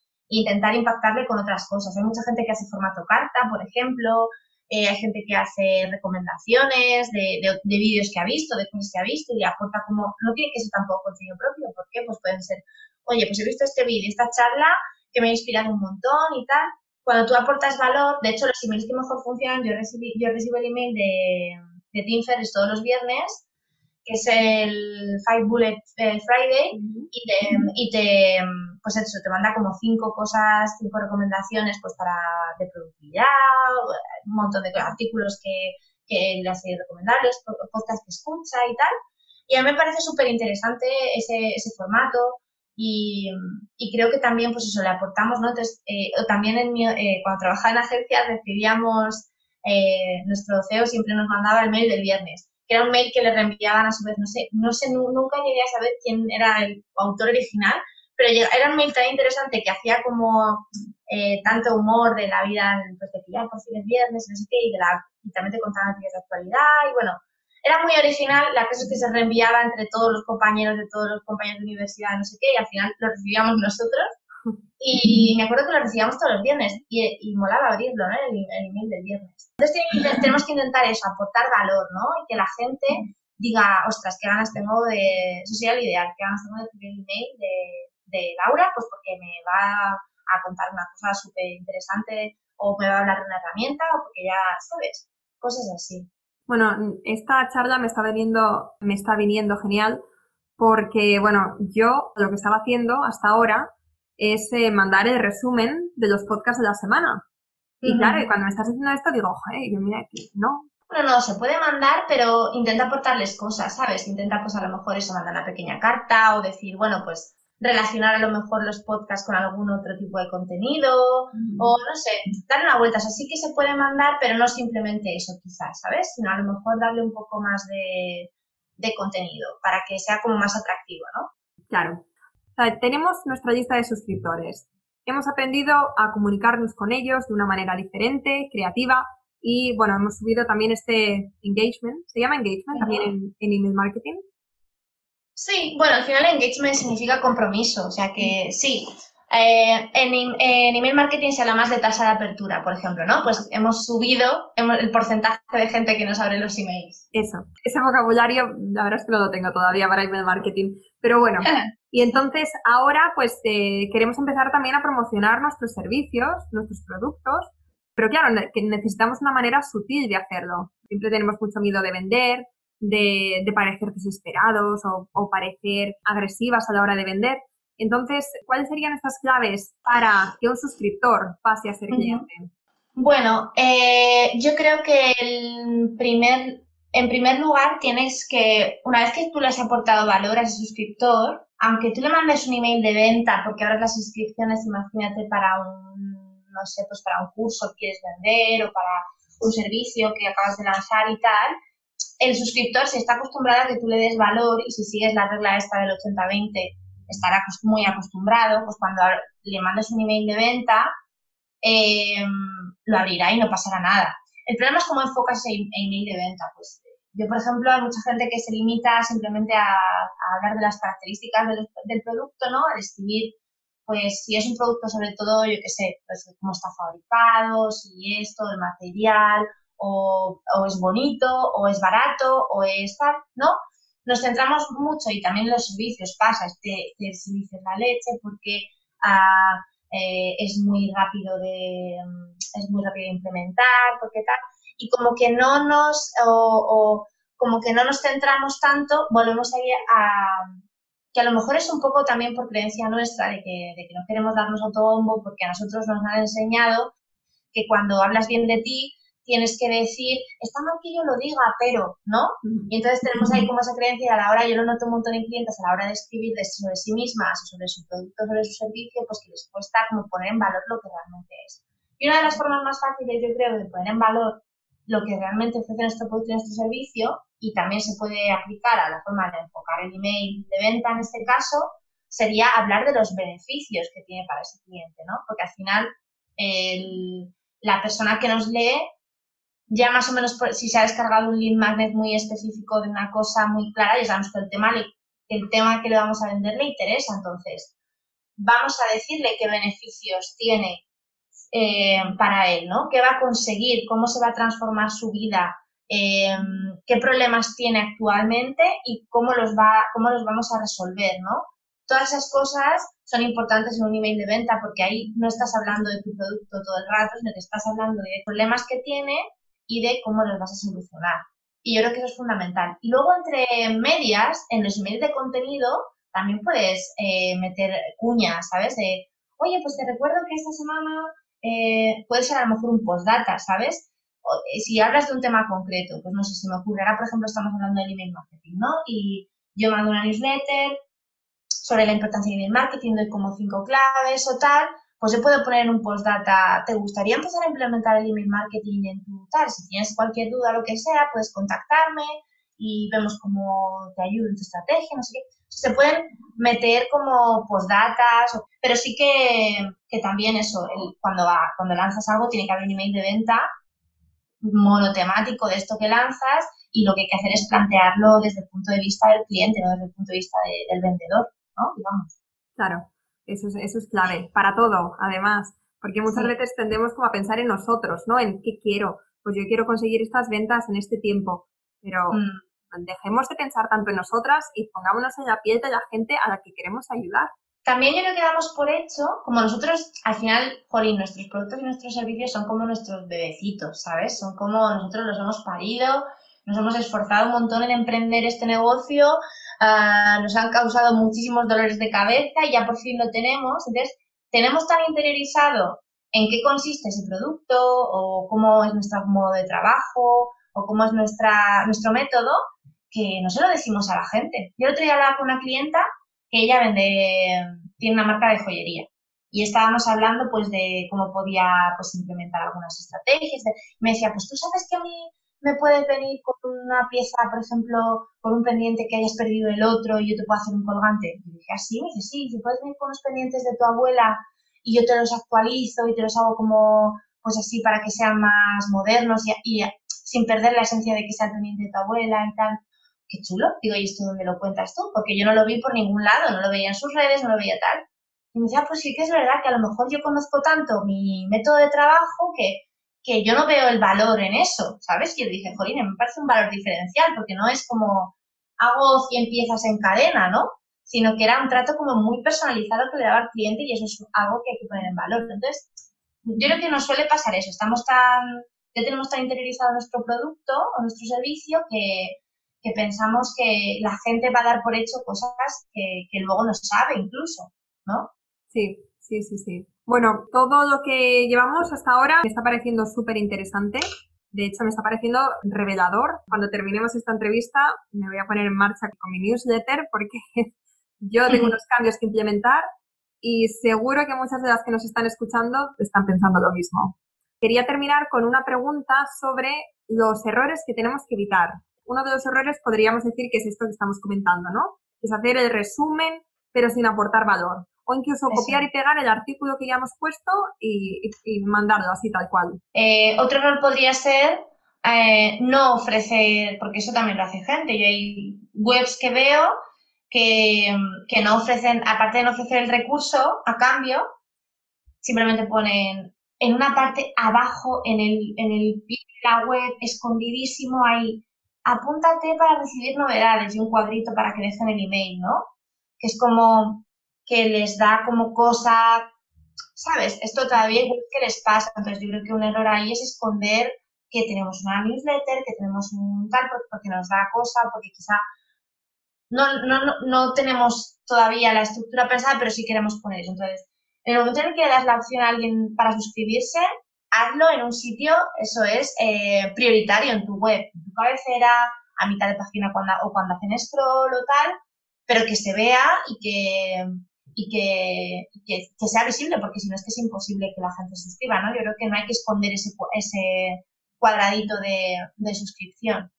intentar impactarle con otras cosas. Hay mucha gente que hace formato carta, por ejemplo, eh, hay gente que hace recomendaciones de, de, de, vídeos que ha visto, de cosas que ha visto y aporta como, no tiene que ser tampoco contenido propio, ¿por qué? Pues pueden ser oye, pues he visto este vídeo, esta charla que me ha inspirado un montón y tal. Cuando tú aportas valor, de hecho, los emails que mejor funcionan, yo, recibí, yo recibo el email de, de Tim Ferriss todos los viernes, que es el Five Bullet eh, Friday, y, te, y te, pues eso, te manda como cinco cosas, cinco recomendaciones pues para de productividad, un montón de artículos que, que le hace recomendables, podcasts que escucha y tal. Y a mí me parece súper interesante ese, ese formato. Y, y, creo que también, pues eso, le aportamos, ¿no? Entonces, eh, también en mi, eh, cuando trabajaba en agencias recibíamos, eh, nuestro CEO siempre nos mandaba el mail del viernes, que era un mail que le reenviaban a su vez, no sé, no sé, nunca llegué a saber quién era el autor original, pero era mail tan interesante que hacía como eh, tanto humor de la vida, pues de que por fin es viernes, no sé qué, y, de la, y también te contaba noticias de actualidad, y bueno, era muy original, la cosa es que se reenviaba entre todos los compañeros de todos los compañeros de universidad, no sé qué, y al final lo recibíamos nosotros. Y me acuerdo que lo recibíamos todos los viernes y, y molaba abrirlo, ¿no? El, el, email del viernes. Entonces tenemos que intentar eso, aportar valor, ¿no? Y que la gente diga, ostras, qué ganas tengo de, eso sería lo ideal, qué ganas tengo de recibir el email de, de Laura, pues porque me va a contar una cosa súper interesante o me va a hablar de una herramienta o porque ya, ¿sabes? Cosas así. Bueno, esta charla me está viniendo, me está viniendo genial porque, bueno, yo lo que estaba haciendo hasta ahora es eh, mandar el resumen de los podcasts de la semana. Y claro, cuando me estás diciendo esto digo, joder, yo mira aquí, no. Bueno, no, se puede mandar, pero intenta aportarles cosas, ¿sabes? Intenta, pues a lo mejor eso, mandar una pequeña carta o decir, bueno, pues relacionar a lo mejor los podcasts con algún otro tipo de contenido o no sé, darle una vuelta. O sea, sí que se puede mandar, pero no simplemente eso quizás, ¿sabes? Sino a lo mejor darle un poco más de, de contenido para que sea como más atractivo, ¿no? Claro. O sea, tenemos nuestra lista de suscriptores. Hemos aprendido a comunicarnos con ellos de una manera diferente, creativa y bueno, hemos subido también este engagement, se llama engagement también en, en email marketing, Sí, bueno, al final engagement significa compromiso, o sea que sí. Eh, en, email marketing se habla más de tasa de apertura, por ejemplo, ¿no? Pues hemos subido el porcentaje de gente que nos abre los emails. Eso, ese vocabulario, la verdad es que no lo tengo todavía para email marketing, pero bueno. y entonces ahora pues eh, queremos empezar también a promocionar nuestros servicios, nuestros productos, pero claro, que necesitamos una manera sutil de hacerlo. Siempre tenemos mucho miedo de vender, de, parecer desesperados o, parecer agresivas a la hora de vender. Entonces, ¿cuáles serían estas claves para que un suscriptor pase a ser cliente? Bueno, eh, yo creo que el primer, en primer lugar tienes que, una vez que tú le has aportado valor a ese suscriptor, aunque tú le mandes un email de venta, porque ahora las suscripciones, imagínate, para un no sé, pues para un curso que quieres vender o para un servicio que acabas de lanzar y tal, el suscriptor se está acostumbrado a que tú le des valor y si sigues la regla esta del 80-20 estará muy acostumbrado, pues cuando le mandes un email de venta, eh, lo abrirá y no pasará nada. El problema es cómo enfocas el email de venta. Pues yo, por ejemplo, hay mucha gente que se limita simplemente a, hablar de las características del, producto, ¿no? A describir, pues, si es un producto, sobre todo, yo qué sé, pues, cómo está fabricado, si esto, el material, o, es bonito, o es barato, o es tal, ¿no? Nos centramos mucho, y también los servicios pasa, este, este servicio es la leche, porque ah, eh, es muy rápido de es muy rápido de implementar, porque tal, y como que no nos o, como que no nos centramos tanto, volvemos ahí a que a lo mejor es un poco también por creencia nuestra de que, de que no queremos darnos autobombo porque a nosotros nos han enseñado que cuando hablas bien de ti tienes que decir, está mal que yo lo diga, pero, ¿no? Y entonces tenemos ahí como esa creencia a la hora, yo lo noto un montón en clientes, a la hora de escribir sobre sí mismas sobre su producto, sobre su servicio, pues que les cuesta como poner en valor lo que realmente es. Y una de las formas más fáciles, yo creo, de poner en valor lo que realmente ofrece nuestro producto y nuestro servicio, y también se puede aplicar a la forma de enfocar el email de venta en este caso, sería hablar de los beneficios que tiene para ese cliente, ¿no? Porque al final el, la persona que nos lee ya más o menos si se ha descargado un lead magnet muy específico de una cosa muy clara, ya sabemos que el tema, el tema que le vamos a vender le interesa. Entonces, vamos a decirle qué beneficios tiene eh, para él, ¿no? ¿Qué va a conseguir? ¿Cómo se va a transformar su vida? Eh, ¿Qué problemas tiene actualmente y cómo los, va, cómo los vamos a resolver, ¿no? Todas esas cosas son importantes en un email de venta porque ahí no estás hablando de tu producto todo el rato, sino que estás hablando de problemas que tiene y de cómo los vas a solucionar. Y yo creo que eso es fundamental. Y luego entre medias, en los emails de contenido, también puedes eh, meter cuñas, ¿sabes? De, oye, pues te recuerdo que esta semana eh, puede ser a lo mejor un postdata, ¿sabes? Eh, si hablas de un tema concreto, pues no sé, si me ocurre. Ahora, por ejemplo, estamos hablando del email marketing, ¿no? Y yo mando una newsletter sobre la importancia del email marketing, doy como cinco claves o tal, pues yo puedo poner un postdata, ¿te gustaría empezar a implementar el email marketing en tu tal? Si tienes cualquier duda o lo que sea, puedes contactarme y vemos cómo te ayudo en tu estrategia, no sé qué. Se pueden meter como postdatas, pero sí que, que también eso, cuando, va, cuando lanzas algo tiene que haber un email de venta monotemático de esto que lanzas y lo que hay que hacer es plantearlo desde el punto de vista del cliente, no desde el punto de vista del vendedor, ¿no? Digamos. Claro. Eso es, eso es clave, para todo, además, porque muchas veces tendemos como a pensar en nosotros, ¿no? En qué quiero. Pues yo quiero conseguir estas ventas en este tiempo, pero mm. dejemos de pensar tanto en nosotras y pongámonos en la piel de la gente a la que queremos ayudar. También yo creo que damos por hecho, como nosotros, al final, Jolín, nuestros productos y nuestros servicios son como nuestros bebecitos, ¿sabes? Son como nosotros los hemos parido, nos hemos esforzado un montón en emprender este negocio, Ah, nos han causado muchísimos dolores de cabeza y ya por fin lo tenemos. Entonces, tenemos tan interiorizado en qué consiste ese producto o cómo es nuestro modo de trabajo o cómo es nuestra, nuestro método que no se lo decimos a la gente. Yo el otro día hablaba con una clienta que ella vende, tiene una marca de joyería y estábamos hablando pues de cómo podía pues implementar algunas estrategias. me decía, pues tú sabes que a mí me puedes venir con una pieza, por ejemplo, con un pendiente que hayas perdido el otro y yo te puedo hacer un colgante. Y dije, así, ¿Ah, me dice, sí, si puedes venir con los pendientes de tu abuela y yo te los actualizo y te los hago como, pues así, para que sean más modernos y, sin perder la esencia de que sea el pendiente de tu abuela y tal. Qué chulo. Digo, ¿y esto dónde lo cuentas tú? Porque yo no lo vi por ningún lado, no lo veía en sus redes, no lo veía tal. Y me decía, ah, pues sí que es verdad que a lo mejor yo conozco tanto mi método de trabajo que que yo no veo el valor en eso, ¿sabes? Y yo dije, jolín, me parece un valor diferencial, porque no es como hago 100 piezas en cadena, ¿no? Sino que era un trato como muy personalizado que le daba al cliente y eso es algo que hay que poner en valor. Entonces, yo creo que nos suele pasar eso, estamos tan, ya tenemos tan interiorizado nuestro producto o nuestro servicio que, que pensamos que la gente va a dar por hecho cosas que, que luego no sabe incluso, ¿no? Sí, sí, sí, sí. Bueno, todo lo que llevamos hasta ahora me está pareciendo súper interesante. De hecho, me está pareciendo revelador. Cuando terminemos esta entrevista, me voy a poner en marcha con mi newsletter porque yo tengo unos cambios que implementar y seguro que muchas de las que nos están escuchando están pensando lo mismo. Quería terminar con una pregunta sobre los errores que tenemos que evitar. Uno de los errores podríamos decir que es esto que estamos comentando, ¿no? Es hacer el resumen pero sin aportar valor. O incluso copiar y pegar el artículo que ya hemos puesto y, mandarlo así tal cual. Eh, otro error podría ser eh, no ofrecer, porque eso también lo hace gente. Yo hay webs que veo que, no ofrecen, aparte de no ofrecer el recurso a cambio, simplemente ponen en una parte abajo, en el, en el pie de la web, escondidísimo, hay apúntate para recibir novedades y un cuadrito para que dejen el email, ¿no? Que es como que les da como cosa, ¿sabes? Esto todavía igual que les pasa. Entonces yo creo que un error ahí es esconder que tenemos una newsletter, que tenemos un tal, porque nos da cosa, porque quizá no, no, no, no tenemos todavía la estructura pensada, pero sí queremos poner eso. Entonces, en el momento en el que das la opción a alguien para suscribirse, hazlo en un sitio, eso es, eh, prioritario en tu web, en tu cabecera, a mitad de página cuando, o cuando hacen scroll o tal, pero que se vea y que, y que, que, sea visible, porque si no es que es imposible que la gente suscriba, ¿no? Yo creo que no hay que esconder ese, ese, cuadradito de, suscripción.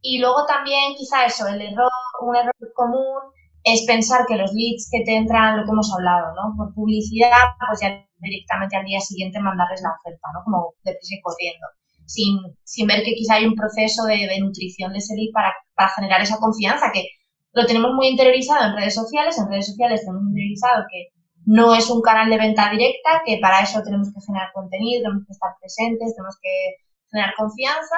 Y luego también quizá eso, el error, un error común es pensar que los leads que te entran, lo que hemos hablado, ¿no? Por publicidad, pues ya directamente al día siguiente mandarles la oferta, ¿no? Como deprisa y corriendo. Sin, sin ver que quizá hay un proceso de, nutrición de ese lead para, para, generar esa confianza, que lo tenemos muy interiorizado en redes sociales. En redes sociales tenemos interiorizado que no es un canal de venta directa, que para eso tenemos que generar contenido, tenemos que estar presentes, tenemos que generar confianza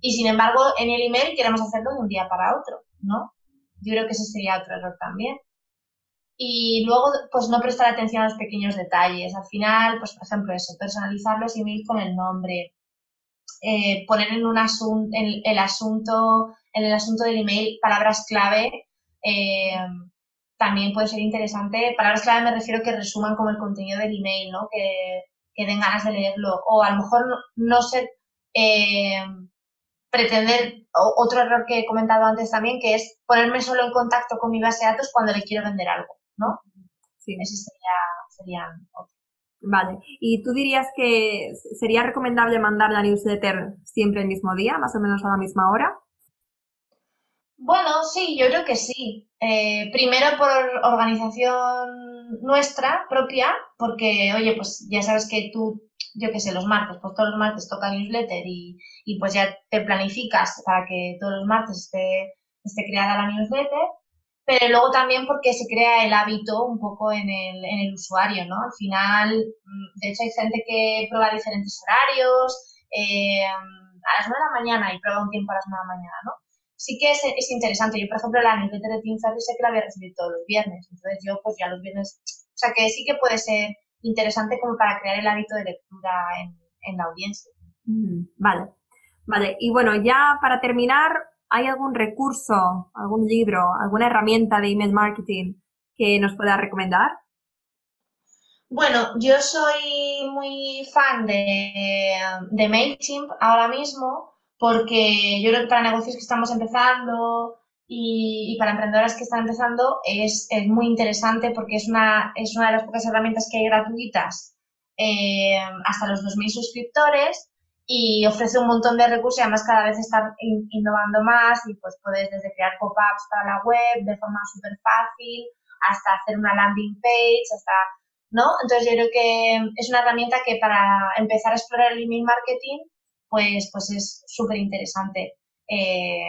y sin embargo en el email queremos hacerlo de un día para otro, ¿no? Yo creo que ese sería otro error también. Y luego, pues no prestar atención a los pequeños detalles. Al final, pues por ejemplo eso, personalizar los emails con el nombre, eh, poner en un asunto, el asunto, en el asunto del email palabras clave, eh, también puede ser interesante. Palabras clave me refiero que resuman como el contenido del email, ¿no? Que, que den ganas de leerlo. O a lo mejor no, ser eh, pretender, otro error que he comentado antes también, que es ponerme solo en contacto con mi base de datos cuando le quiero vender algo, ¿no? Sí. Ese sería, sería otro. Vale. ¿Y tú dirías que sería recomendable mandar la newsletter siempre el mismo día, más o menos a la misma hora? Bueno, sí, yo creo que sí. Eh, primero por organización nuestra propia, porque, oye, pues ya sabes que tú yo qué sé, los martes, pues todos los martes toca newsletter y, y pues ya te planificas para que todos los martes esté, esté creada la newsletter, pero luego también porque se crea el hábito un poco en el, en el usuario, ¿no? Al final, mm, de hecho hay gente que prueba diferentes horarios, eh, a las 9 de la mañana y prueba un tiempo a las 9 de la mañana, ¿no? Sí que es, es interesante. Yo, por ejemplo, la newsletter de Team sé que la voy a recibir todos los viernes, entonces yo pues ya los viernes, o sea que sí que puede ser interesante como para crear el hábito de lectura en, la audiencia. Vale, vale. Y bueno, ya para terminar, ¿hay algún recurso, algún libro, alguna herramienta de email marketing que nos pueda recomendar? Bueno, yo soy muy fan de, de MailChimp ahora mismo porque yo creo que para negocios que estamos empezando y, para emprendedoras que están empezando es, es, muy interesante porque es una, es una de las pocas herramientas que hay gratuitas eh, hasta los 2.000 suscriptores y ofrece un montón de recursos y además cada vez está innovando más y pues puedes desde crear pop-ups para la web de forma súper fácil hasta hacer una landing page, hasta, ¿no? Entonces yo creo que es una herramienta que para empezar a explorar el email marketing pues, pues es súper interesante. Eh,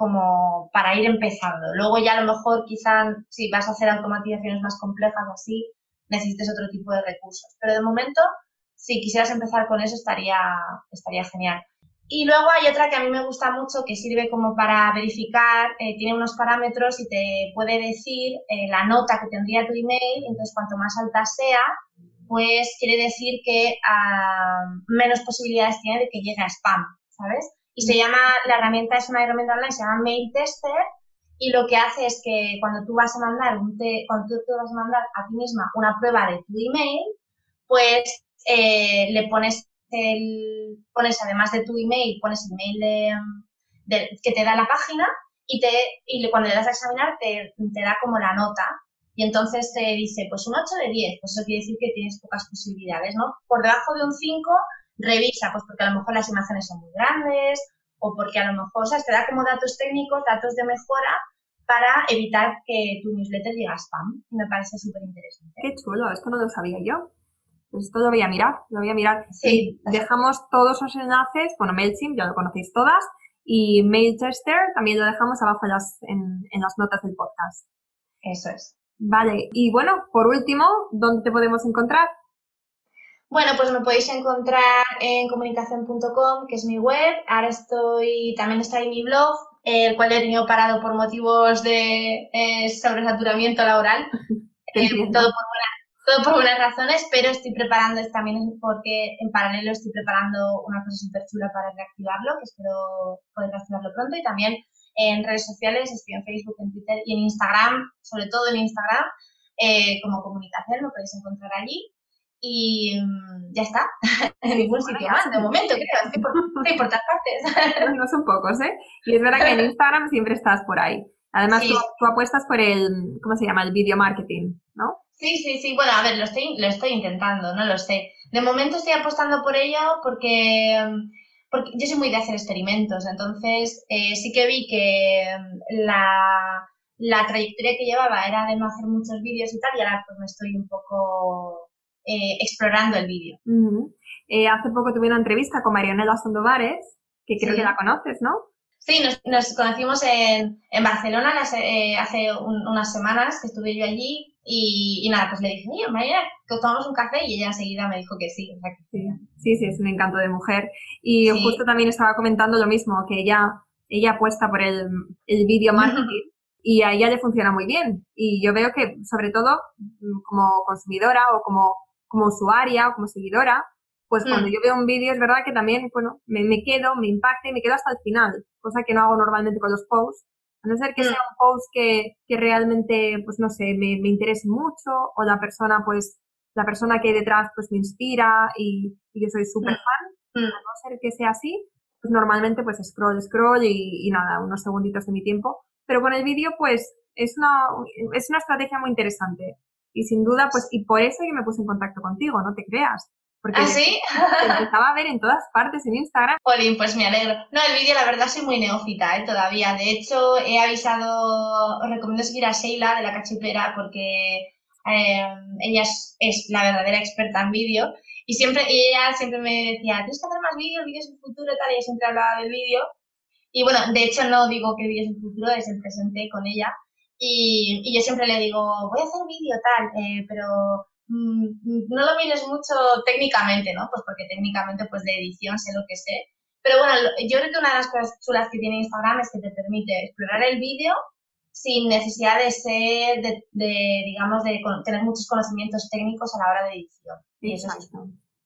como para ir empezando. Luego ya a lo mejor quizá si vas a hacer automatizaciones más complejas o así, necesites otro tipo de recursos. Pero de momento, si quisieras empezar con eso, estaría, estaría genial. Y luego hay otra que a mí me gusta mucho que sirve como para verificar, eh, tiene unos parámetros y te puede decir eh, la nota que tendría tu email, entonces cuanto más alta sea, pues quiere decir que ah, menos posibilidades tiene de que llegue a spam, ¿sabes? y se llama, la herramienta es una herramienta online, se llama Mail Tester y lo que hace es que cuando tú vas a mandar un cuando tú, vas a mandar a ti misma una prueba de tu email, pues eh, le pones el, pones además de tu email, pones el email de, que te da la página y te y cuando le das a examinar te, te da como la nota y entonces te dice, pues un 8 de 10, pues eso quiere decir que tienes pocas posibilidades, ¿no? Por debajo de un 5, revisa, pues porque a lo mejor las imágenes son muy grandes o porque a lo mejor, ¿sabes? Te da como datos técnicos, datos de mejora para evitar que tu newsletter llegue a spam. Y me parece súper interesante. Qué chulo, esto no lo sabía yo. Pues esto lo voy a mirar, lo voy a mirar. Sí. dejamos todos los enlaces, bueno, MailChimp ya lo conocéis todas, y MailChester también lo dejamos abajo en las, en, en las notas del podcast. Eso es. Vale, y bueno, por último, ¿dónde te podemos encontrar? Bueno, pues me podéis encontrar en comunicación.com, que es mi web. Ahora estoy, también está en mi blog, el cual he tenido parado por motivos de eh, sobresaturamiento laboral. Eh, todo, por todo por buenas razones, pero estoy preparando, también porque en paralelo estoy preparando una cosa súper chula para reactivarlo, que espero poder reactivarlo pronto. Y también en redes sociales, estoy en Facebook, en Twitter y en Instagram, sobre todo en Instagram, eh, como comunicación, lo podéis encontrar allí. Y mm, ya está, en ningún sitio más, de momento creo, estoy por, por todas partes. No son pocos, ¿eh? Y es verdad que en Instagram siempre estás por ahí. Además, tú, apuestas por el, ¿cómo se llama? El video marketing, ¿no? Sí, sí, sí. Bueno, a ver, lo estoy, lo estoy intentando, no lo sé. De momento estoy apostando por ello porque mm, porque yo soy muy de hacer experimentos, entonces eh, sí que vi que mm, la, la, trayectoria que llevaba era de no hacer muchos vídeos y tal, y ahora pues me estoy un poco eh, explorando el vídeo. Eh, hace poco tuve una entrevista con Marianela Sandovares, que creo que la conoces, ¿no? Sí, nos, conocimos en, en Barcelona hace unas semanas que estuve yo allí y, nada, pues le dije, María, que tomamos un café y ella enseguida me dijo que sí. sí, sí, es un encanto de mujer. Y justo también estaba comentando lo mismo, que ella, ella apuesta por el, el video marketing y a ella le funciona muy bien. Y yo veo que, sobre todo, como consumidora o como, como usuaria o como seguidora, pues cuando mm. yo veo un vídeo es verdad que también, bueno, me, me quedo, me impacta y me quedo hasta el final, cosa que no hago normalmente con los posts a no ser que sea mm. un post que, que realmente, pues no sé, me, me, interese mucho o la persona, pues, la persona que hay detrás, pues me inspira y, y yo soy súper mm. fan. A mm. no ser que sea así, pues normalmente pues scroll, scroll y, y nada, unos segunditos de mi tiempo. Pero con el vídeo, pues, es una, es una estrategia muy interesante. Y sin duda, pues, y por eso yo me puse en contacto contigo, no te creas. Porque ¿Ah, sí? empezaba a ver en todas partes en Instagram. Jolín, pues me alegro. No, el vídeo la verdad soy muy neófita ¿eh? todavía. De hecho, he avisado, os recomiendo seguir a Sheila de la cachipera porque eh, ella es, la verdadera experta en vídeo. Y siempre, ella siempre me decía, tienes que hacer más vídeos, vídeos en futuro, tal. Y ella siempre hablaba del vídeo. Y bueno, de hecho no digo que el vídeo es el futuro, es el presente con ella. Y, y yo siempre le digo, voy a hacer vídeo tal, eh, pero no lo mires mucho técnicamente, ¿no? Pues porque técnicamente, pues de edición sé lo que sé. Pero bueno, yo creo que una de las cosas chulas que tiene Instagram es que te permite explorar el vídeo sin necesidad de ser, de, digamos, de tener muchos conocimientos técnicos a la hora de edición. Y eso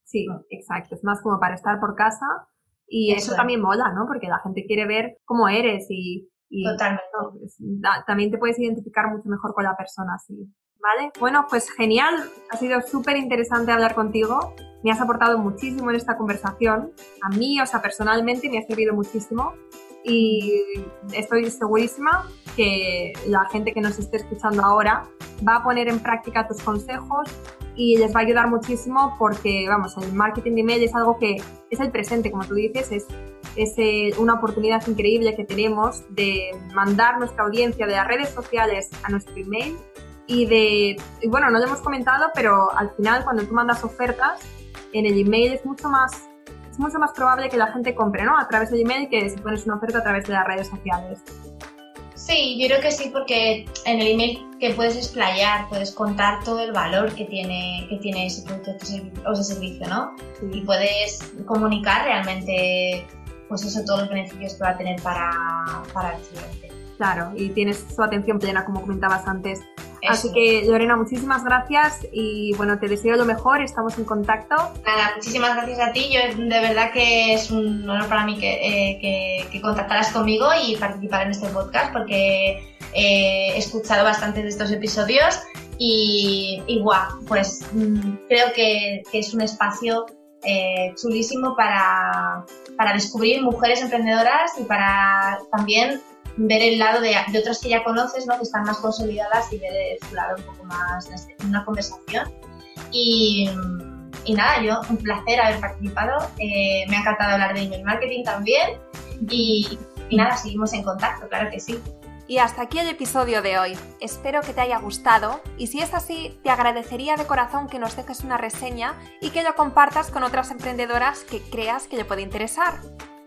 Sí, exacto. Es más como para estar por casa y eso, también mola, ¿no? Porque la gente quiere ver cómo eres y, Totalmente. también te puedes identificar mucho mejor con la persona, sí. ¿Vale? Bueno, pues genial, ha sido súper interesante hablar contigo, me has aportado muchísimo en esta conversación, a mí, o sea, personalmente me ha servido muchísimo. Y estoy segurísima que la gente que nos esté escuchando ahora va a poner en práctica tus consejos y les va a ayudar muchísimo porque, vamos, el marketing de email es algo que es el presente, como tú dices, es, es eh, una oportunidad increíble que tenemos de mandar nuestra audiencia de las redes sociales a nuestro email y de, y bueno, no lo hemos comentado, pero al final cuando tú mandas ofertas, en el email es mucho más, es mucho más probable que la gente compre, ¿no? A través del email que si pones una oferta a través de las redes sociales. Sí, yo creo que sí, porque en el email que puedes explayar, puedes contar todo el valor que tiene, que tiene ese producto o ese servicio, ¿no? Y puedes comunicar realmente, pues eso, todos los beneficios que va a tener para, para el cliente. Claro, y tienes su atención plena, como comentabas antes. Así que, Lorena, muchísimas gracias y bueno, te deseo lo mejor, estamos en contacto. Nada, muchísimas gracias a ti. Yo de verdad que es un honor para mí que, eh, que, contactaras conmigo y participar en este podcast porque eh, he escuchado bastantes de estos episodios y, y pues mm, creo que, que, es un espacio eh, chulísimo para, para descubrir mujeres emprendedoras y para también ver el lado de, otras que ya conoces, ¿no? que están más consolidadas y ver su lado un poco más en una conversación. Y, y, nada, yo un placer haber participado. Eh, me ha encantado hablar de email marketing también. Y, y nada, seguimos en contacto, claro que sí. Y hasta aquí el episodio de hoy. Espero que te haya gustado y si es así, te agradecería de corazón que nos dejes una reseña y que lo compartas con otras emprendedoras que creas que le puede interesar.